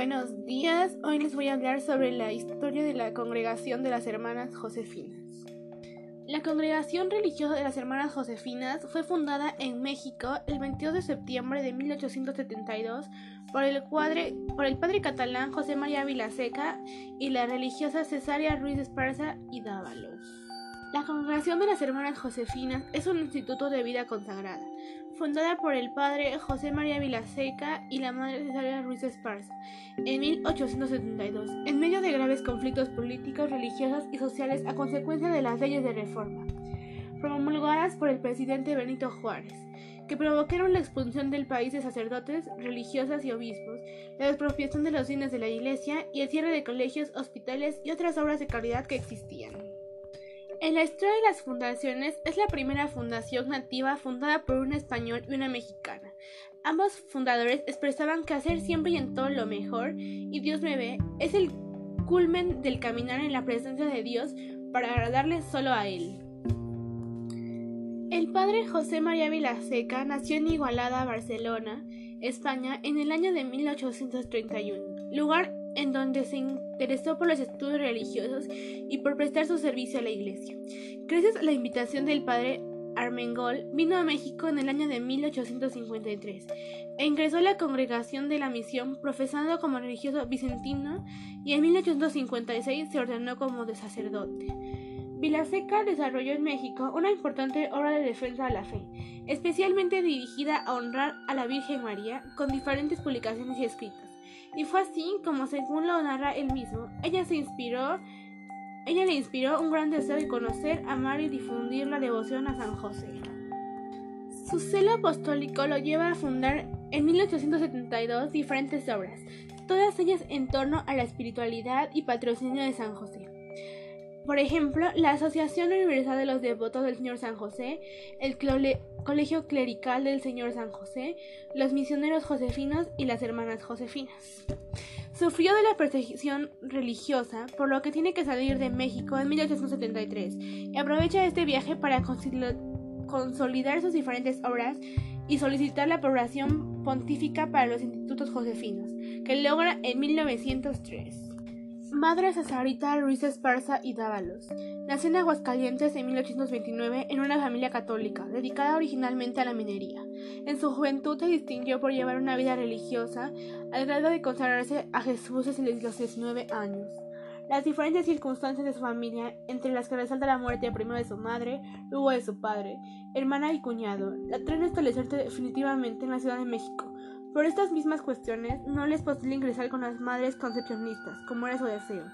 Buenos días, hoy les voy a hablar sobre la historia de la congregación de las hermanas Josefinas. La congregación religiosa de las hermanas Josefinas fue fundada en México el 22 de septiembre de 1872 por el, por el padre catalán José María Vilaseca y la religiosa Cesárea Ruiz Esparza y Dávalos. La congregación de las hermanas Josefinas es un instituto de vida consagrada fundada por el padre José María Vilaseca y la madre Cesárea Ruiz Esparza en 1872, en medio de graves conflictos políticos, religiosos y sociales a consecuencia de las leyes de reforma, promulgadas por el presidente Benito Juárez, que provocaron la expulsión del país de sacerdotes, religiosas y obispos, la expropiación de los bienes de la iglesia y el cierre de colegios, hospitales y otras obras de caridad que existían. En la historia de las fundaciones es la primera fundación nativa fundada por un español y una mexicana. Ambos fundadores expresaban que hacer siempre y en todo lo mejor, y Dios me ve, es el culmen del caminar en la presencia de Dios para agradarle solo a Él. El padre José María Vilaseca nació en Igualada, Barcelona, España, en el año de 1831, lugar en donde se interesó por los estudios religiosos y por prestar su servicio a la iglesia. Gracias a la invitación del padre Armengol, vino a México en el año de 1853 e ingresó a la congregación de la misión profesando como religioso vicentino y en 1856 se ordenó como de sacerdote. Vilaseca desarrolló en México una importante obra de defensa a la fe, especialmente dirigida a honrar a la Virgen María con diferentes publicaciones y escritos. Y fue así como, según lo narra él mismo, ella se inspiró, ella le inspiró un gran deseo de conocer, amar y difundir la devoción a San José. Su celo apostólico lo lleva a fundar en 1872 diferentes obras, todas ellas en torno a la espiritualidad y patrocinio de San José. Por ejemplo, la Asociación Universal de los Devotos del Señor San José, el Colegio Clerical del Señor San José, los misioneros josefinos y las hermanas josefinas. Sufrió de la persecución religiosa, por lo que tiene que salir de México en 1873 y aprovecha este viaje para consolidar sus diferentes obras y solicitar la aprobación pontífica para los institutos josefinos, que logra en 1903. Madre Cesarita Ruiz Esparza y Dávalos. Nació en Aguascalientes en 1829 en una familia católica, dedicada originalmente a la minería. En su juventud se distinguió por llevar una vida religiosa, al grado de consagrarse a Jesús desde los 19 años. Las diferentes circunstancias de su familia, entre las que resalta la muerte primero de su madre, luego de su padre, hermana y cuñado, la traen a establecerse definitivamente en la Ciudad de México por estas mismas cuestiones, no les posible ingresar con las madres concepcionistas, como era su deseo.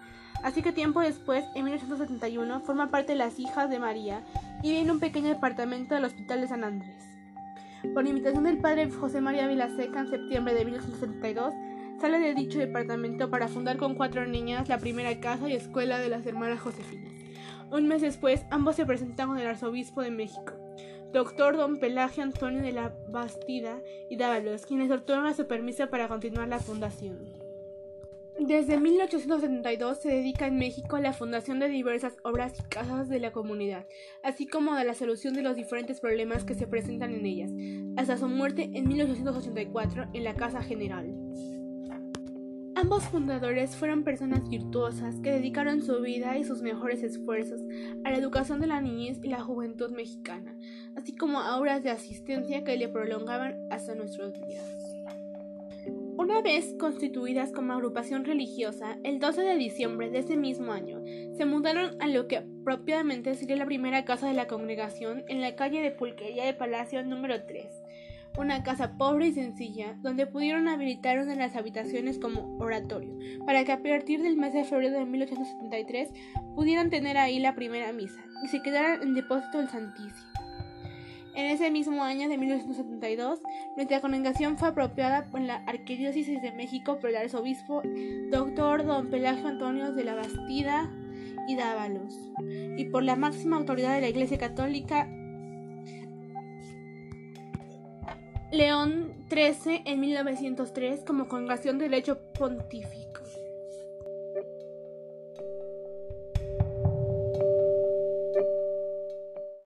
Así que tiempo después, en 1871, forma parte de las hijas de María y vive en un pequeño departamento del Hospital de San Andrés. Por invitación del padre José María Vilaseca en septiembre de 1872, sale de dicho departamento para fundar con cuatro niñas la primera casa y escuela de las hermanas Josefinas. Un mes después, ambos se presentan con el arzobispo de México doctor don Pelagio Antonio de la Bastida y Dávalos, quienes otorgan su permiso para continuar la fundación. Desde 1872 se dedica en México a la fundación de diversas obras y casas de la comunidad, así como a la solución de los diferentes problemas que se presentan en ellas, hasta su muerte en 1884 en la Casa General. Ambos fundadores fueron personas virtuosas que dedicaron su vida y sus mejores esfuerzos a la educación de la niñez y la juventud mexicana, así como a de asistencia que le prolongaban hasta nuestros días. Una vez constituidas como agrupación religiosa, el 12 de diciembre de ese mismo año, se mudaron a lo que propiamente sería la primera casa de la congregación en la calle de Pulquería de Palacio número 3, una casa pobre y sencilla, donde pudieron habilitar una de las habitaciones como oratorio, para que a partir del mes de febrero de 1873 pudieran tener ahí la primera misa y se quedaran en depósito del Santísimo. En ese mismo año de 1972, nuestra congregación fue apropiada por la Arquidiócesis de México por el arzobispo Dr. Don Pelagio Antonio de la Bastida y Dávalos y por la máxima autoridad de la Iglesia Católica León XIII en 1903 como congregación de derecho pontificio.